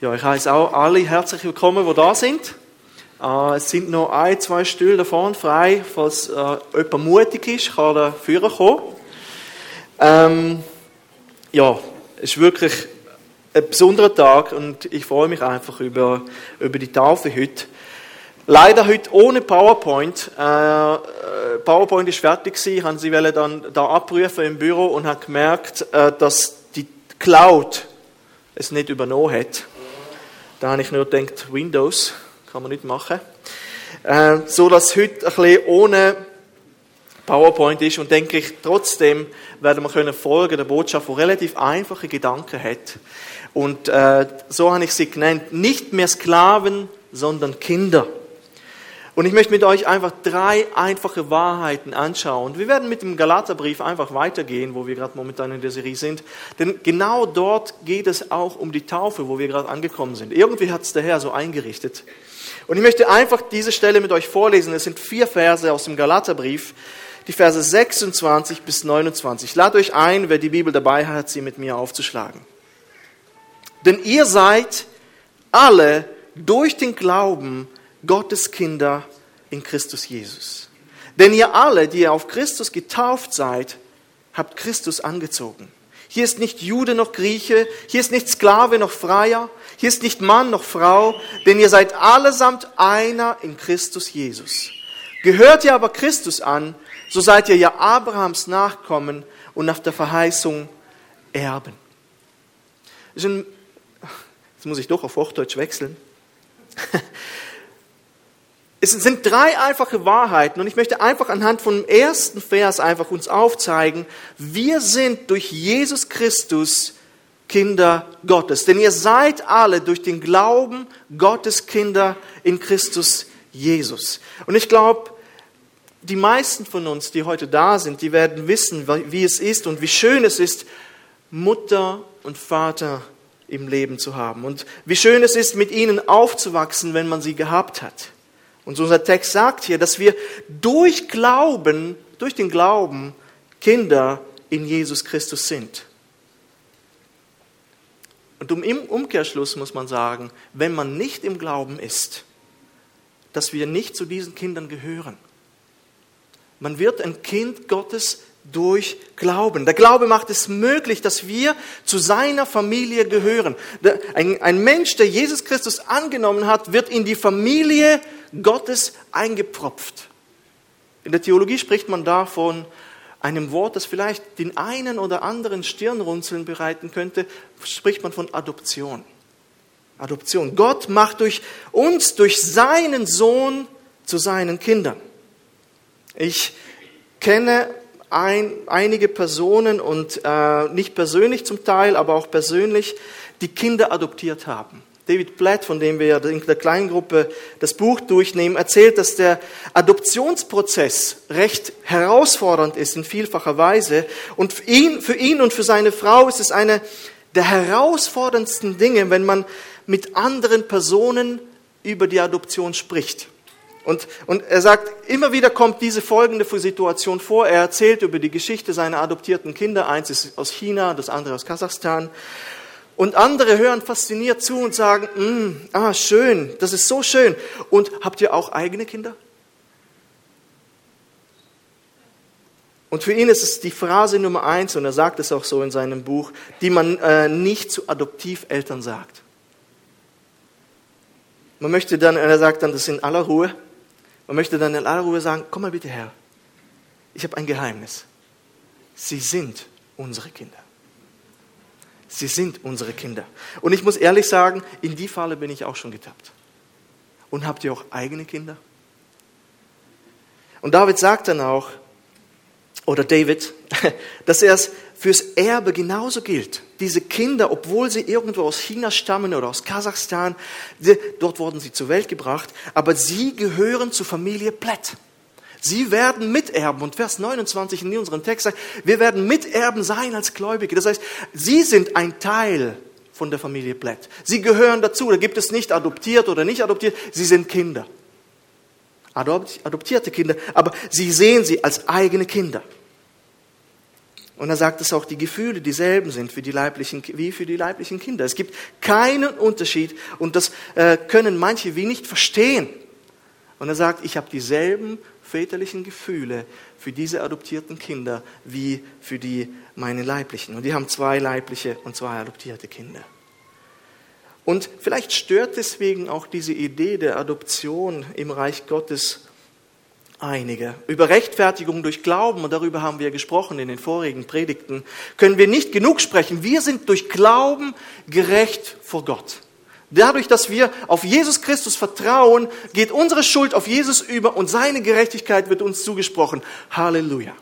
Ja, ich heiße auch alle herzlich willkommen, die da sind. Äh, es sind noch ein, zwei Stühle da vorne frei. Falls äh, jemand mutig ist, kann er führen kommen. Ähm, ja, es ist wirklich ein besonderer Tag und ich freue mich einfach über, über die Taufe heute. Leider heute ohne PowerPoint. Äh, äh PowerPoint ist fertig gewesen, haben sie dann da abprüfen im Büro und haben gemerkt, äh, dass die Cloud es nicht übernommen hat. Da habe ich nur gedacht, Windows kann man nicht machen. Äh, so dass heute ein bisschen ohne PowerPoint ist und denke ich, trotzdem werden wir können folgen der Botschaft, die relativ einfache Gedanken hat. Und äh, so habe ich sie genannt, nicht mehr Sklaven, sondern Kinder. Und ich möchte mit euch einfach drei einfache Wahrheiten anschauen. Wir werden mit dem Galaterbrief einfach weitergehen, wo wir gerade momentan in der Serie sind. Denn genau dort geht es auch um die Taufe, wo wir gerade angekommen sind. Irgendwie hat es der Herr so eingerichtet. Und ich möchte einfach diese Stelle mit euch vorlesen. Es sind vier Verse aus dem Galaterbrief, die Verse 26 bis 29. Lad euch ein, wer die Bibel dabei hat, sie mit mir aufzuschlagen. Denn ihr seid alle durch den Glauben Gottes Kinder in Christus Jesus. Denn ihr alle, die ihr auf Christus getauft seid, habt Christus angezogen. Hier ist nicht Jude noch Grieche, hier ist nicht Sklave noch Freier, hier ist nicht Mann noch Frau, denn ihr seid allesamt einer in Christus Jesus. Gehört ihr aber Christus an, so seid ihr ja Abrahams Nachkommen und nach der Verheißung Erben. Jetzt muss ich doch auf Hochdeutsch wechseln. Es sind drei einfache Wahrheiten und ich möchte einfach anhand von dem ersten Vers einfach uns aufzeigen, wir sind durch Jesus Christus Kinder Gottes. Denn ihr seid alle durch den Glauben Gottes Kinder in Christus Jesus. Und ich glaube, die meisten von uns, die heute da sind, die werden wissen, wie es ist und wie schön es ist, Mutter und Vater im Leben zu haben. Und wie schön es ist, mit ihnen aufzuwachsen, wenn man sie gehabt hat. Und unser Text sagt hier, dass wir durch Glauben, durch den Glauben Kinder in Jesus Christus sind. Und im Umkehrschluss muss man sagen, wenn man nicht im Glauben ist, dass wir nicht zu diesen Kindern gehören. Man wird ein Kind Gottes durch Glauben. Der Glaube macht es möglich, dass wir zu seiner Familie gehören. Ein, Mensch, der Jesus Christus angenommen hat, wird in die Familie Gottes eingepropft. In der Theologie spricht man da von einem Wort, das vielleicht den einen oder anderen Stirnrunzeln bereiten könnte, spricht man von Adoption. Adoption. Gott macht durch uns, durch seinen Sohn zu seinen Kindern. Ich kenne ein, einige Personen und äh, nicht persönlich zum Teil, aber auch persönlich, die Kinder adoptiert haben. David Platt, von dem wir ja in der kleinen Gruppe das Buch durchnehmen, erzählt, dass der Adoptionsprozess recht herausfordernd ist in vielfacher Weise. Und für ihn, für ihn und für seine Frau ist es eine der herausforderndsten Dinge, wenn man mit anderen Personen über die Adoption spricht. Und, und er sagt, immer wieder kommt diese folgende Situation vor. Er erzählt über die Geschichte seiner adoptierten Kinder. Eins ist aus China, das andere aus Kasachstan. Und andere hören fasziniert zu und sagen, mm, ah, schön, das ist so schön. Und habt ihr auch eigene Kinder? Und für ihn ist es die Phrase Nummer eins, und er sagt es auch so in seinem Buch, die man äh, nicht zu Adoptiveltern sagt. Man möchte dann, er sagt dann das in aller Ruhe, man möchte dann in aller Ruhe sagen, komm mal bitte her, ich habe ein Geheimnis. Sie sind unsere Kinder. Sie sind unsere Kinder. Und ich muss ehrlich sagen, in die Falle bin ich auch schon getappt. Und habt ihr auch eigene Kinder? Und David sagt dann auch, oder David, dass er es fürs Erbe genauso gilt. Diese Kinder, obwohl sie irgendwo aus China stammen oder aus Kasachstan, dort wurden sie zur Welt gebracht, aber sie gehören zur Familie Plätt. Sie werden Miterben. Und Vers 29 in unserem Text sagt, wir werden Miterben sein als Gläubige. Das heißt, sie sind ein Teil von der Familie Blatt. Sie gehören dazu. Da gibt es nicht adoptiert oder nicht adoptiert. Sie sind Kinder. Adoptierte Kinder. Aber sie sehen sie als eigene Kinder. Und er sagt, dass auch die Gefühle dieselben sind für die leiblichen, wie für die leiblichen Kinder. Es gibt keinen Unterschied und das äh, können manche wie nicht verstehen. Und er sagt, ich habe dieselben väterlichen Gefühle für diese adoptierten Kinder wie für die meine leiblichen. Und die haben zwei leibliche und zwei adoptierte Kinder. Und vielleicht stört deswegen auch diese Idee der Adoption im Reich Gottes einige. Über Rechtfertigung durch Glauben, und darüber haben wir gesprochen in den vorigen Predigten, können wir nicht genug sprechen. Wir sind durch Glauben gerecht vor Gott. Dadurch, dass wir auf Jesus Christus vertrauen, geht unsere Schuld auf Jesus über und seine Gerechtigkeit wird uns zugesprochen. Halleluja.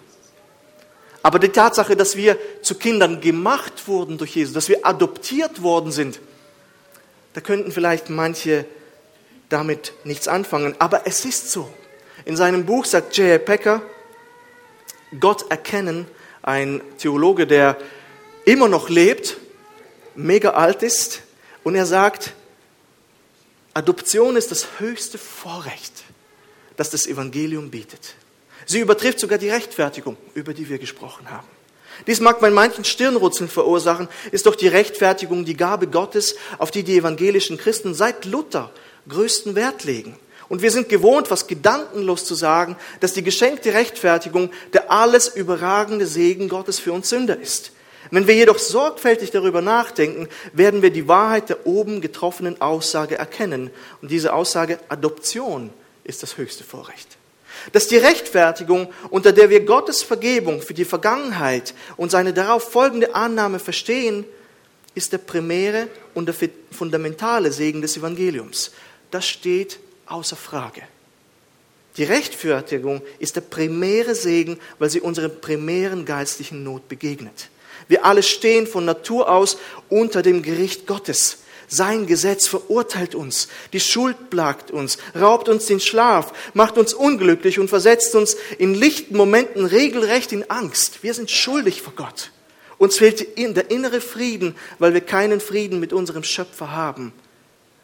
Aber die Tatsache, dass wir zu Kindern gemacht wurden durch Jesus, dass wir adoptiert worden sind, da könnten vielleicht manche damit nichts anfangen. Aber es ist so. In seinem Buch sagt J.A. Packer, Gott erkennen, ein Theologe, der immer noch lebt, mega alt ist, und er sagt, Adoption ist das höchste Vorrecht, das das Evangelium bietet. Sie übertrifft sogar die Rechtfertigung, über die wir gesprochen haben. Dies mag bei manchen Stirnrutzeln verursachen, ist doch die Rechtfertigung die Gabe Gottes, auf die die evangelischen Christen seit Luther größten Wert legen. Und wir sind gewohnt, was gedankenlos zu sagen, dass die geschenkte Rechtfertigung der alles überragende Segen Gottes für uns Sünder ist. Wenn wir jedoch sorgfältig darüber nachdenken, werden wir die Wahrheit der oben getroffenen Aussage erkennen. Und diese Aussage Adoption ist das höchste Vorrecht. Dass die Rechtfertigung, unter der wir Gottes Vergebung für die Vergangenheit und seine darauf folgende Annahme verstehen, ist der primäre und der fundamentale Segen des Evangeliums. Das steht außer Frage. Die Rechtfertigung ist der primäre Segen, weil sie unserer primären geistlichen Not begegnet. Wir alle stehen von Natur aus unter dem Gericht Gottes. Sein Gesetz verurteilt uns, die Schuld plagt uns, raubt uns den Schlaf, macht uns unglücklich und versetzt uns in lichten Momenten regelrecht in Angst. Wir sind schuldig vor Gott. Uns fehlt der innere Frieden, weil wir keinen Frieden mit unserem Schöpfer haben.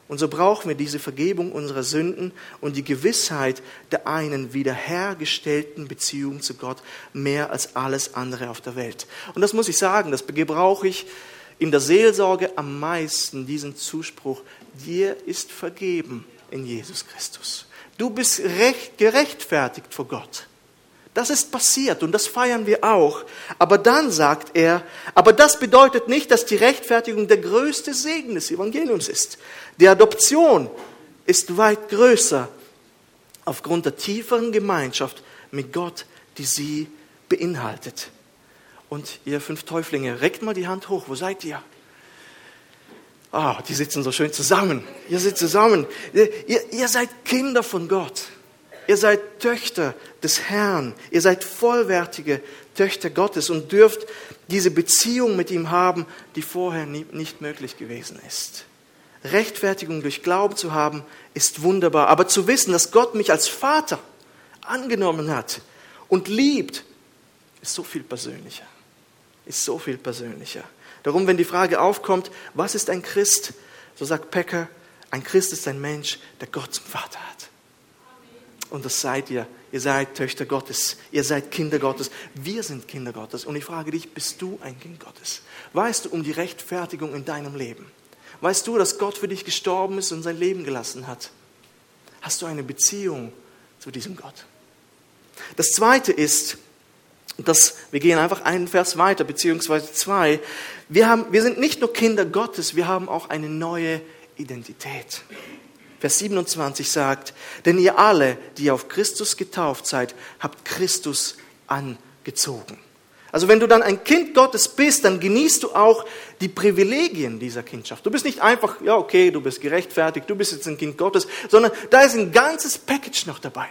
Und so brauchen wir diese Vergebung unserer Sünden und die Gewissheit der einen wiederhergestellten Beziehung zu Gott mehr als alles andere auf der Welt. Und das muss ich sagen, das gebrauche ich in der Seelsorge am meisten, diesen Zuspruch, dir ist vergeben in Jesus Christus. Du bist recht, gerechtfertigt vor Gott. Das ist passiert und das feiern wir auch. Aber dann sagt er, aber das bedeutet nicht, dass die Rechtfertigung der größte Segen des Evangeliums ist. Die Adoption ist weit größer aufgrund der tieferen Gemeinschaft mit Gott, die sie beinhaltet. Und ihr fünf Täuflinge, reckt mal die Hand hoch, wo seid ihr? Ah, oh, die sitzen so schön zusammen. Ihr sitzt zusammen. Ihr, ihr seid Kinder von Gott. Ihr seid Töchter des Herrn. Ihr seid vollwertige Töchter Gottes und dürft diese Beziehung mit ihm haben, die vorher nicht möglich gewesen ist. Rechtfertigung durch Glauben zu haben, ist wunderbar. Aber zu wissen, dass Gott mich als Vater angenommen hat und liebt, ist so viel persönlicher. Ist so viel persönlicher. Darum, wenn die Frage aufkommt, was ist ein Christ, so sagt Pecker, ein Christ ist ein Mensch, der Gott zum Vater hat. Und das seid ihr. Ihr seid Töchter Gottes. Ihr seid Kinder Gottes. Wir sind Kinder Gottes. Und ich frage dich, bist du ein Kind Gottes? Weißt du um die Rechtfertigung in deinem Leben? Weißt du, dass Gott für dich gestorben ist und sein Leben gelassen hat? Hast du eine Beziehung zu diesem Gott? Das zweite ist, dass wir gehen einfach einen Vers weiter, beziehungsweise zwei. Wir, haben, wir sind nicht nur Kinder Gottes, wir haben auch eine neue Identität. Vers 27 sagt, denn ihr alle, die auf Christus getauft seid, habt Christus angezogen. Also wenn du dann ein Kind Gottes bist, dann genießt du auch die Privilegien dieser Kindschaft. Du bist nicht einfach, ja okay, du bist gerechtfertigt, du bist jetzt ein Kind Gottes, sondern da ist ein ganzes Package noch dabei.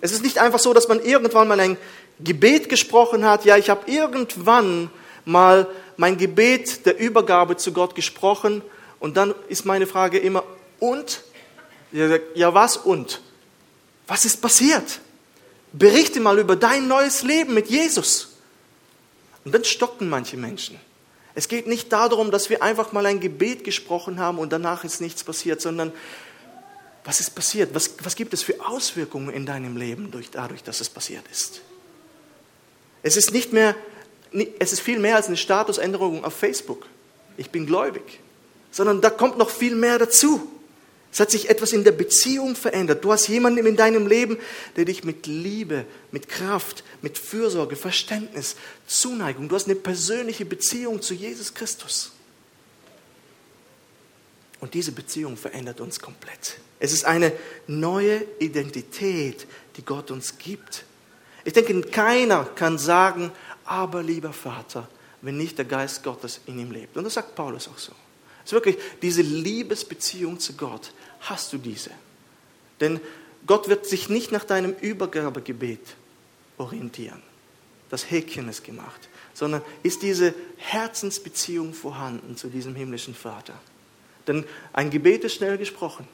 Es ist nicht einfach so, dass man irgendwann mal ein Gebet gesprochen hat, ja, ich habe irgendwann mal mein Gebet der Übergabe zu Gott gesprochen und dann ist meine Frage immer, und? Ja, was und? Was ist passiert? Berichte mal über dein neues Leben mit Jesus. Und dann stocken manche Menschen. Es geht nicht darum, dass wir einfach mal ein Gebet gesprochen haben und danach ist nichts passiert, sondern was ist passiert? Was, was gibt es für Auswirkungen in deinem Leben durch, dadurch, dass es passiert ist? Es ist nicht mehr es ist viel mehr als eine Statusänderung auf Facebook. Ich bin gläubig. Sondern da kommt noch viel mehr dazu. Es hat sich etwas in der Beziehung verändert. Du hast jemanden in deinem Leben, der dich mit Liebe, mit Kraft, mit Fürsorge, Verständnis, Zuneigung, du hast eine persönliche Beziehung zu Jesus Christus. Und diese Beziehung verändert uns komplett. Es ist eine neue Identität, die Gott uns gibt. Ich denke, keiner kann sagen, aber lieber Vater, wenn nicht der Geist Gottes in ihm lebt. Und das sagt Paulus auch so. Es ist wirklich diese Liebesbeziehung zu Gott. Hast du diese? Denn Gott wird sich nicht nach deinem Übergabegebet orientieren. Das Häkchen ist gemacht. Sondern ist diese Herzensbeziehung vorhanden zu diesem himmlischen Vater. Denn ein Gebet ist schnell gesprochen.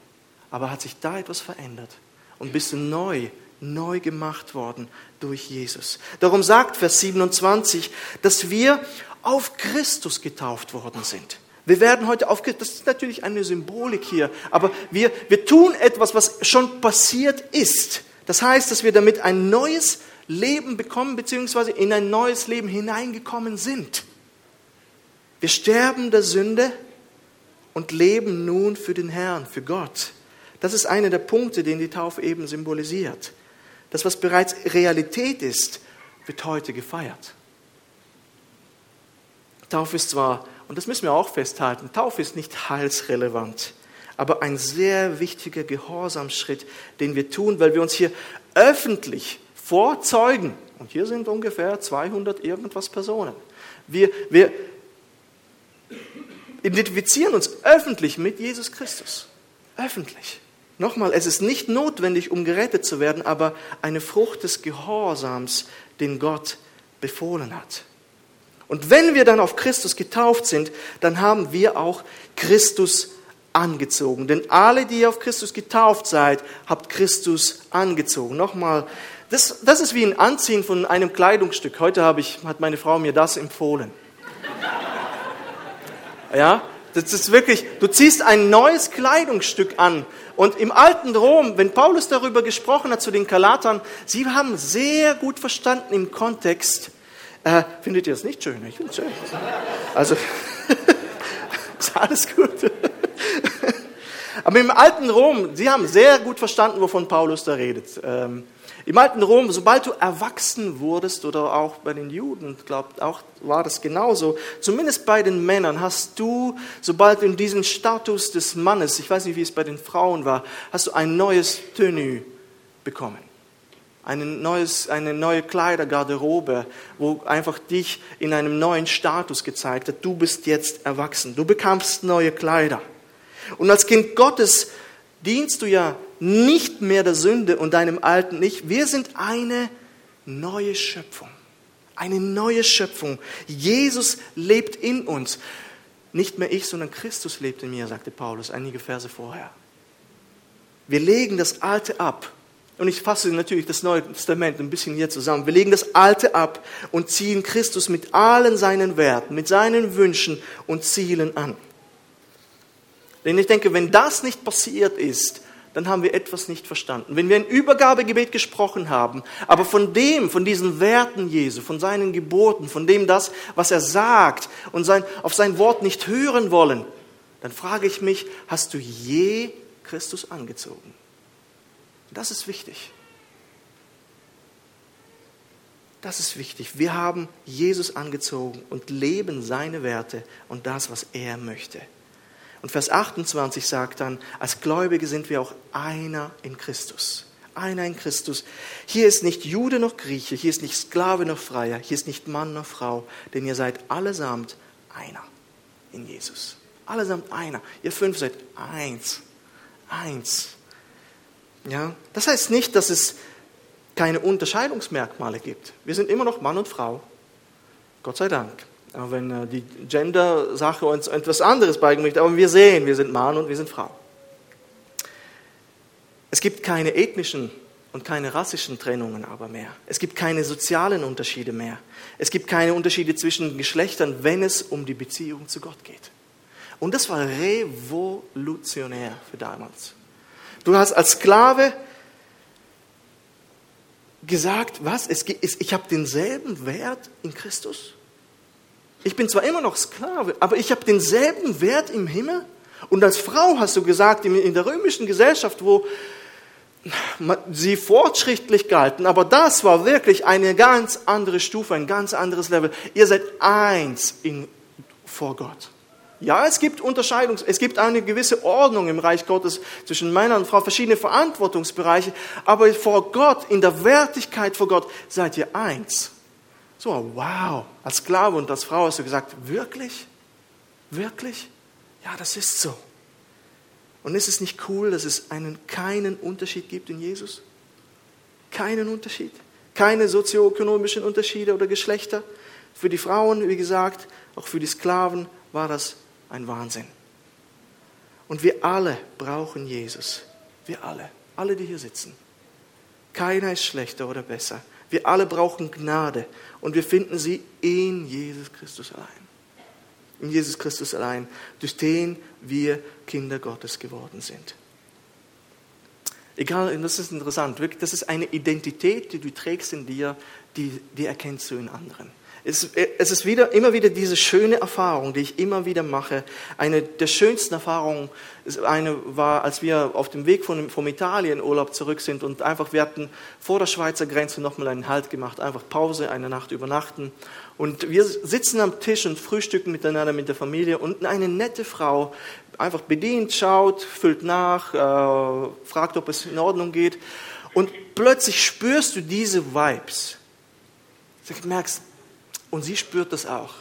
Aber hat sich da etwas verändert? Und bist du neu neu gemacht worden durch Jesus. Darum sagt Vers 27, dass wir auf Christus getauft worden sind. Wir werden heute auf Christus, das ist natürlich eine Symbolik hier, aber wir, wir tun etwas, was schon passiert ist. Das heißt, dass wir damit ein neues Leben bekommen, beziehungsweise in ein neues Leben hineingekommen sind. Wir sterben der Sünde und leben nun für den Herrn, für Gott. Das ist einer der Punkte, den die Taufe eben symbolisiert. Das, was bereits Realität ist, wird heute gefeiert. Taufe ist zwar, und das müssen wir auch festhalten, Taufe ist nicht heilsrelevant, aber ein sehr wichtiger Gehorsamschritt, den wir tun, weil wir uns hier öffentlich vorzeugen, und hier sind ungefähr 200 irgendwas Personen, wir, wir identifizieren uns öffentlich mit Jesus Christus. Öffentlich. Nochmal, es ist nicht notwendig, um gerettet zu werden, aber eine Frucht des Gehorsams, den Gott befohlen hat. Und wenn wir dann auf Christus getauft sind, dann haben wir auch Christus angezogen. Denn alle, die auf Christus getauft seid, habt Christus angezogen. Nochmal, das, das ist wie ein Anziehen von einem Kleidungsstück. Heute habe ich, hat meine Frau mir das empfohlen. Ja, das ist wirklich, du ziehst ein neues Kleidungsstück an. Und im alten Rom, wenn Paulus darüber gesprochen hat zu den Galatern, sie haben sehr gut verstanden im Kontext, äh, findet ihr das nicht schön? Ich finde es schön. Also, ist alles gut. Aber im alten Rom, sie haben sehr gut verstanden, wovon Paulus da redet. Ähm, im alten Rom, sobald du erwachsen wurdest, oder auch bei den Juden, glaubt auch war das genauso, zumindest bei den Männern, hast du, sobald du in diesen Status des Mannes, ich weiß nicht, wie es bei den Frauen war, hast du ein neues Tenue bekommen. Ein neues, eine neue Kleidergarderobe, wo einfach dich in einem neuen Status gezeigt hat. Du bist jetzt erwachsen. Du bekamst neue Kleider. Und als Kind Gottes dienst du ja nicht mehr der Sünde und deinem alten Ich. Wir sind eine neue Schöpfung. Eine neue Schöpfung. Jesus lebt in uns. Nicht mehr ich, sondern Christus lebt in mir, sagte Paulus einige Verse vorher. Wir legen das Alte ab. Und ich fasse natürlich das Neue Testament ein bisschen hier zusammen. Wir legen das Alte ab und ziehen Christus mit allen seinen Werten, mit seinen Wünschen und Zielen an. Denn ich denke, wenn das nicht passiert ist, dann haben wir etwas nicht verstanden. Wenn wir ein Übergabegebet gesprochen haben, aber von dem, von diesen Werten Jesu, von seinen Geburten, von dem das, was er sagt und sein, auf sein Wort nicht hören wollen, dann frage ich mich, hast du je Christus angezogen? Das ist wichtig. Das ist wichtig. Wir haben Jesus angezogen und leben seine Werte und das, was er möchte. Und Vers 28 sagt dann, als Gläubige sind wir auch einer in Christus. Einer in Christus. Hier ist nicht Jude noch Grieche, hier ist nicht Sklave noch Freier, hier ist nicht Mann noch Frau, denn ihr seid allesamt einer in Jesus. Allesamt einer. Ihr fünf seid eins. Eins. Ja? Das heißt nicht, dass es keine Unterscheidungsmerkmale gibt. Wir sind immer noch Mann und Frau. Gott sei Dank. Auch wenn äh, die Gender-Sache uns etwas anderes beigebracht aber wir sehen, wir sind Mann und wir sind Frau. Es gibt keine ethnischen und keine rassischen Trennungen aber mehr. Es gibt keine sozialen Unterschiede mehr. Es gibt keine Unterschiede zwischen Geschlechtern, wenn es um die Beziehung zu Gott geht. Und das war revolutionär für damals. Du hast als Sklave gesagt, was? ich habe denselben Wert in Christus Ich bin zwar immer noch Sklave, aber ich habe denselben Wert im Himmel. Und als Frau hast du gesagt, in der römischen Gesellschaft, wo sie fortschrittlich galten, aber das war wirklich eine ganz andere Stufe, ein ganz anderes Level. Ihr seid eins in, vor Gott. Ja, es gibt Unterscheidung, es gibt eine gewisse Ordnung im Reich Gottes zwischen Männern und Frauen, verschiedene Verantwortungsbereiche, aber vor Gott, in der Wertigkeit vor Gott, seid ihr eins. So, wow, als Sklave und als Frau hast du gesagt, wirklich? Wirklich? Ja, das ist so. Und ist es nicht cool, dass es einen, keinen Unterschied gibt in Jesus? Keinen Unterschied. Keine sozioökonomischen Unterschiede oder Geschlechter. Für die Frauen, wie gesagt, auch für die Sklaven war das ein Wahnsinn. Und wir alle brauchen Jesus. Wir alle. Alle, die hier sitzen. Keiner ist schlechter oder besser. Wir alle brauchen Gnade und wir finden sie in Jesus Christus allein. In Jesus Christus allein, durch den wir Kinder Gottes geworden sind. Egal, das ist interessant, das ist eine Identität, die du trägst in dir, die, die erkennst du in anderen. Es, ist wieder, immer wieder diese schöne Erfahrung, die ich immer wieder mache. Eine der schönsten Erfahrungen eine war, als wir auf dem Weg von, vom Italienurlaub zurück sind und einfach, wir hatten vor der Schweizer Grenze nochmal einen Halt gemacht, einfach Pause, eine Nacht übernachten. Und wir sitzen am Tisch und frühstücken miteinander mit der Familie und eine nette Frau einfach bedient, schaut, füllt nach, äh, fragt, ob es in Ordnung geht. Und plötzlich spürst du diese Vibes. Du merkst, und sie spürt das auch.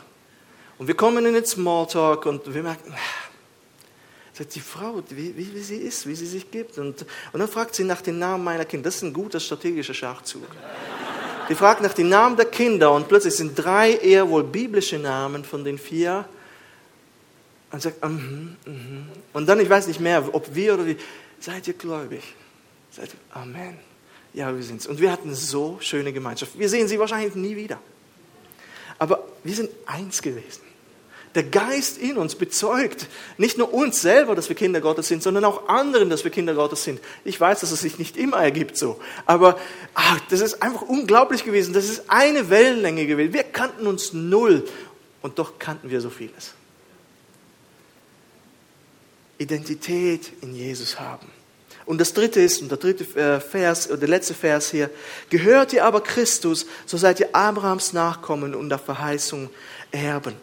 Und wir kommen in den Smalltalk und wir merken, die Frau, wie, wie, wie, sie ist, wie sie sich gibt. Und, und dann fragt sie nach den Namen meiner Kinder. Das ist ein guter strategischer Schachzug. Die fragt nach den Namen der Kinder und plötzlich sind drei eher wohl biblische Namen von den vier. Und sagt, mm -hmm, mm und dann, ich weiß nicht mehr, ob wir oder wie, seid ihr gläubig? Seid ihr, Amen. Ja, wir sind's. Und wir hatten so schöne Gemeinschaft. Wir sehen sie wahrscheinlich nie wieder. Aber wir sind eins gewesen. Der Geist in uns bezeugt nicht nur uns selber, dass wir Kinder Gottes sind, sondern auch anderen, dass wir Kinder Gottes sind. Ich weiß, dass es sich nicht immer ergibt so, aber ach, das ist einfach unglaublich gewesen. Das ist eine Wellenlänge gewesen. Wir kannten uns null und doch kannten wir so vieles. Identität in Jesus haben. Und das dritte ist, und der dritte äh, Vers, der letzte Vers hier, gehört ihr aber Christus, so seid ihr Abrahams Nachkommen und der Verheißung Erben.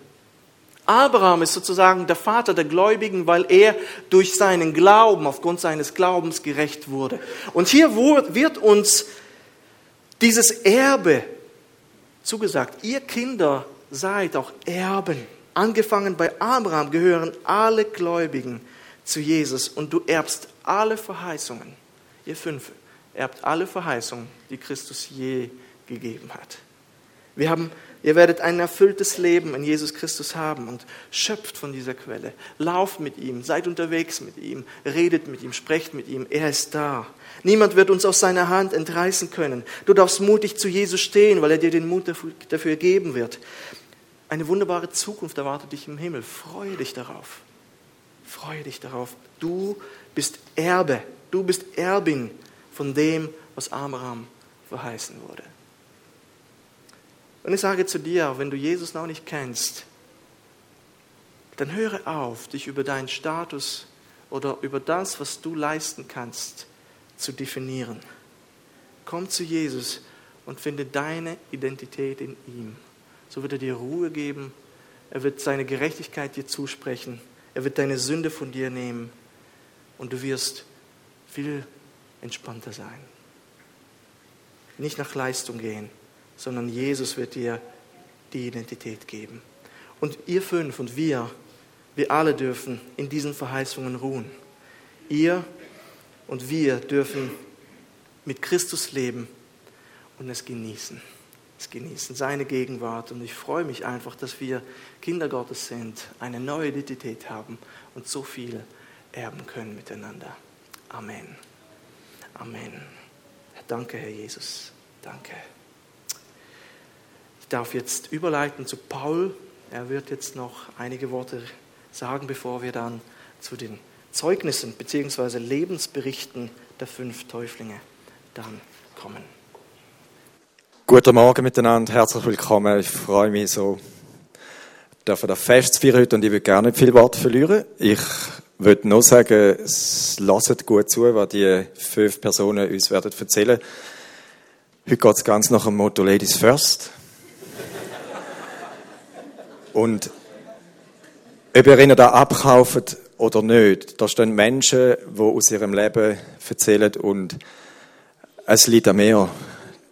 Abraham ist sozusagen der Vater der Gläubigen, weil er durch seinen Glauben, aufgrund seines Glaubens gerecht wurde. Und hier wird uns dieses Erbe zugesagt. Ihr Kinder seid auch Erben. Angefangen bei Abraham gehören alle Gläubigen zu Jesus und du erbst alle Verheißungen. Ihr fünf erbt alle Verheißungen, die Christus je gegeben hat. Wir haben, ihr werdet ein erfülltes Leben in Jesus Christus haben und schöpft von dieser Quelle. Lauft mit ihm, seid unterwegs mit ihm, redet mit ihm, sprecht mit ihm. Er ist da. Niemand wird uns aus seiner Hand entreißen können. Du darfst mutig zu Jesus stehen, weil er dir den Mut dafür geben wird. Eine wunderbare Zukunft erwartet dich im Himmel. Freue dich darauf. Freue dich darauf. Du bist Erbe. Du bist Erbin von dem, was Abraham verheißen wurde. Und ich sage zu dir, wenn du Jesus noch nicht kennst, dann höre auf, dich über deinen Status oder über das, was du leisten kannst, zu definieren. Komm zu Jesus und finde deine Identität in ihm. So wird er dir Ruhe geben, er wird seine Gerechtigkeit dir zusprechen er wird deine Sünde von dir nehmen und du wirst viel entspannter sein. Nicht nach Leistung gehen, sondern Jesus wird dir die Identität geben. Und ihr fünf und wir, wir alle dürfen in diesen Verheißungen ruhen. Ihr und wir dürfen mit Christus leben und es genießen es genießen, seine Gegenwart. Und ich freue mich einfach, dass wir Kinder Gottes sind, eine neue Identität haben und so viel erben können miteinander. Amen. Amen. Danke, Herr Jesus. Danke. Ich darf jetzt überleiten zu Paul. Er wird jetzt noch einige Worte sagen, bevor wir dann zu den Zeugnissen bzw. Lebensberichten der fünf Täuflinge dann kommen. Guten Morgen miteinander, herzlich willkommen. Ich freue mich so, dürfen das Fest feiern heute und ich will gar nicht viel Wort verlieren. Ich würde nur sagen, lasst gut zu, was die fünf Personen uns werden erzählen. Heute geht es ganz nach dem Motto Ladies First. und ob ihr ihnen da abkauft oder nicht, da stehen Menschen, die aus ihrem Leben erzählen und es liegt an mir,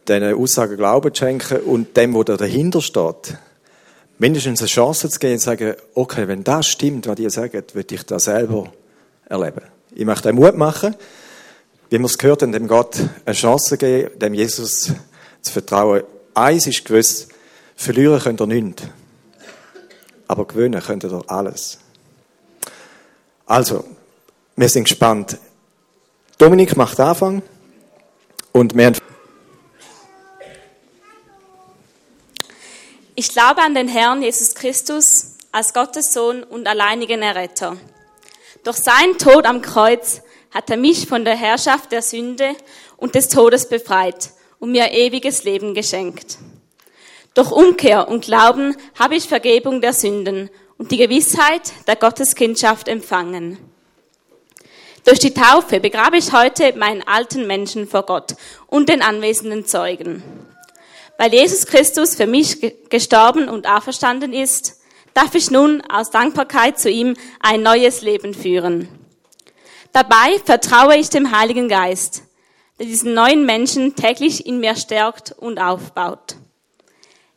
diesen Aussagen Glauben zu schenken und dem, der dahinter steht, mindestens eine Chance zu geben und zu sagen, okay, wenn das stimmt, was ihr sagt, würde ich das selber erleben. Ich möchte den Mut machen, wie wir es gehört haben, dem Gott eine Chance geben, dem Jesus zu vertrauen. Eins ist gewiss, verlieren könnt ihr nichts. Aber gewinnen könnt ihr alles. Also, wir sind gespannt. Dominik macht Anfang und wir haben Ich glaube an den Herrn Jesus Christus als Gottes Sohn und alleinigen Erretter. Durch seinen Tod am Kreuz hat er mich von der Herrschaft der Sünde und des Todes befreit und mir ewiges Leben geschenkt. Durch Umkehr und Glauben habe ich Vergebung der Sünden und die Gewissheit der Gotteskindschaft empfangen. Durch die Taufe begrabe ich heute meinen alten Menschen vor Gott und den anwesenden Zeugen. Weil Jesus Christus für mich gestorben und auferstanden ist, darf ich nun aus Dankbarkeit zu ihm ein neues Leben führen. Dabei vertraue ich dem Heiligen Geist, der diesen neuen Menschen täglich in mir stärkt und aufbaut.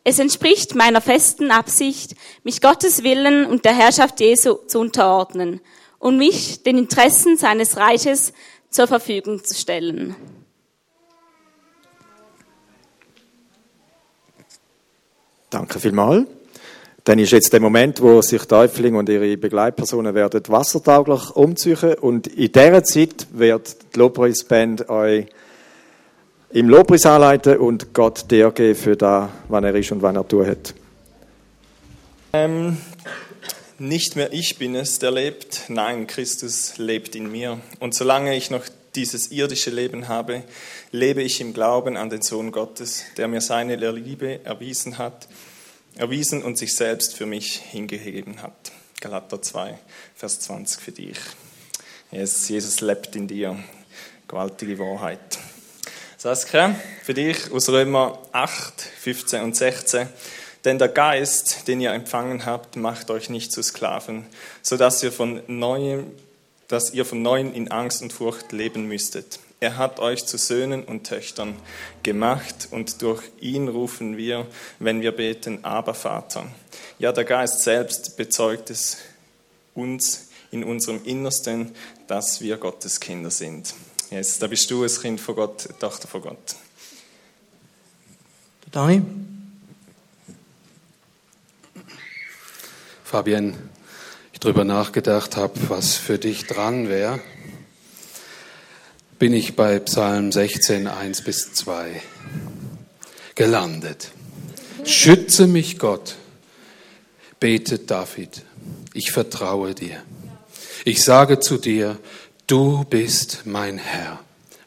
Es entspricht meiner festen Absicht, mich Gottes Willen und der Herrschaft Jesu zu unterordnen und mich den Interessen seines Reiches zur Verfügung zu stellen. Danke vielmals. Dann ist jetzt der Moment, wo sich Täufling und ihre Begleitpersonen werden wassertauglich umziehen und in dieser Zeit wird die Lobpreisband euch im Lobpreis anleiten und Gott dir geben für das, was er ist und was er tun hat. Ähm, nicht mehr ich bin es, der lebt, nein, Christus lebt in mir. Und solange ich noch dieses irdische Leben habe, lebe ich im Glauben an den Sohn Gottes, der mir seine Liebe erwiesen hat, erwiesen und sich selbst für mich hingegeben hat. Galater 2, Vers 20 für dich. Jesus, Jesus lebt in dir. Gewaltige Wahrheit. Saskia, für dich aus Römer 8, 15 und 16. Denn der Geist, den ihr empfangen habt, macht euch nicht zu Sklaven, sodass ihr von neuem dass ihr von neuem in Angst und Furcht leben müsstet. Er hat euch zu Söhnen und Töchtern gemacht und durch ihn rufen wir, wenn wir beten, aber Vater. Ja, der Geist selbst bezeugt es uns in unserem Innersten, dass wir Gottes Kinder sind. Jetzt, da bist du ein Kind von Gott, eine Tochter von Gott. Dani? Fabian, drüber nachgedacht habe, was für dich dran wäre, bin ich bei Psalm 16, 1 bis 2 gelandet. Schütze mich Gott, betet David, ich vertraue dir. Ich sage zu dir, du bist mein Herr.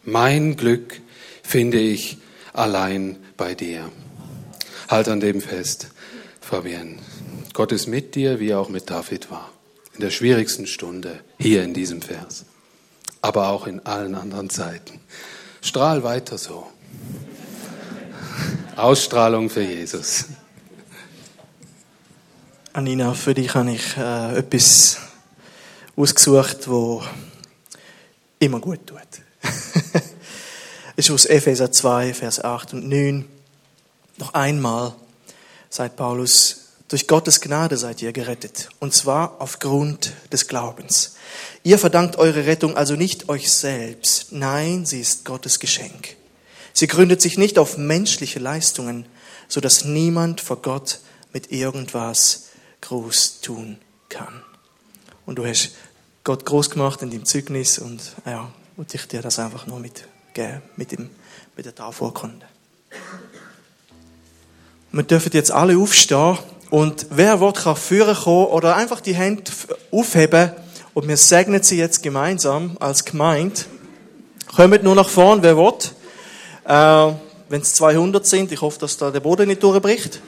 Mein Glück finde ich allein bei dir. Halt an dem fest, Fabian. Gott ist mit dir, wie er auch mit David war in der schwierigsten Stunde, hier in diesem Vers, aber auch in allen anderen Zeiten. Strahl weiter so. Ausstrahlung für Jesus. Anina, für dich habe ich äh, etwas ausgesucht, wo immer gut tut. es ist aus Epheser 2, Vers 8 und 9. Noch einmal sagt Paulus, durch Gottes Gnade seid ihr gerettet, und zwar aufgrund des Glaubens. Ihr verdankt eure Rettung also nicht euch selbst, nein, sie ist Gottes Geschenk. Sie gründet sich nicht auf menschliche Leistungen, so dass niemand vor Gott mit irgendwas groß tun kann. Und du hast Gott groß gemacht in dem Zeugnis und ja, und ich dir das einfach nur mitgeben, mit, dem, mit der Taufurkunde. Wir dürfen jetzt alle aufstehen und wer will, kann führen kommen oder einfach die Hände aufheben und wir segnen sie jetzt gemeinsam als Gemeinde. Kommt nur nach vorn, wer will. Äh, Wenn es 200 sind, ich hoffe, dass da der Boden nicht durchbricht.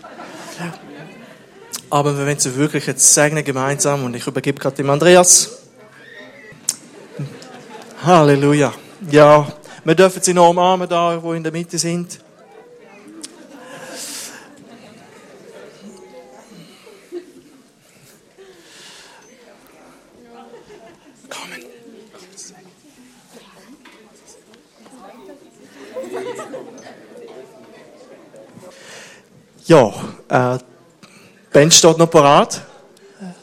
Aber wir wollen sie wirklich jetzt segnen gemeinsam und ich übergebe gerade dem Andreas. Halleluja. Ja, wir dürfen sie noch umarmen, da, wo in der Mitte sind. Ja, äh, Band steht noch parat.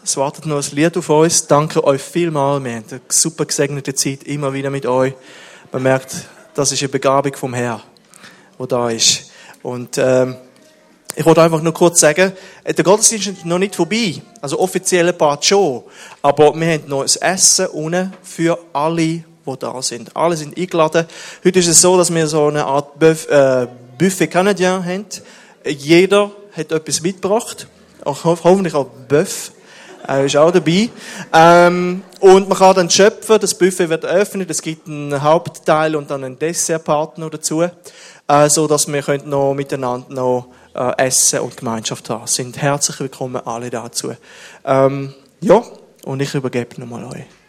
Es wartet noch ein Lied auf uns. Danke euch vielmals. Wir haben eine super gesegnete Zeit immer wieder mit euch. Man merkt, das ist eine Begabung vom Herrn, wo da ist. Und ähm, ich wollte einfach nur kurz sagen, äh, der Gottesdienst ist noch nicht vorbei. Also offizielle Part schon. Aber wir haben noch ein Essen unten für alle, die da sind. Alle sind eingeladen. Heute ist es so, dass wir so eine Art Buff, äh, Buffet Canadien haben. Jeder hat etwas mitgebracht. Auch, hoffentlich auch Böff. Er ist auch dabei. Ähm, und man kann dann schöpfen. Das Buffet wird eröffnet. Es gibt einen Hauptteil und dann einen Dessertpartner dazu. Äh, so dass wir können noch miteinander noch äh, essen und Gemeinschaft haben. Sind herzlich willkommen alle dazu. Ähm, ja, und ich übergebe nochmal euch.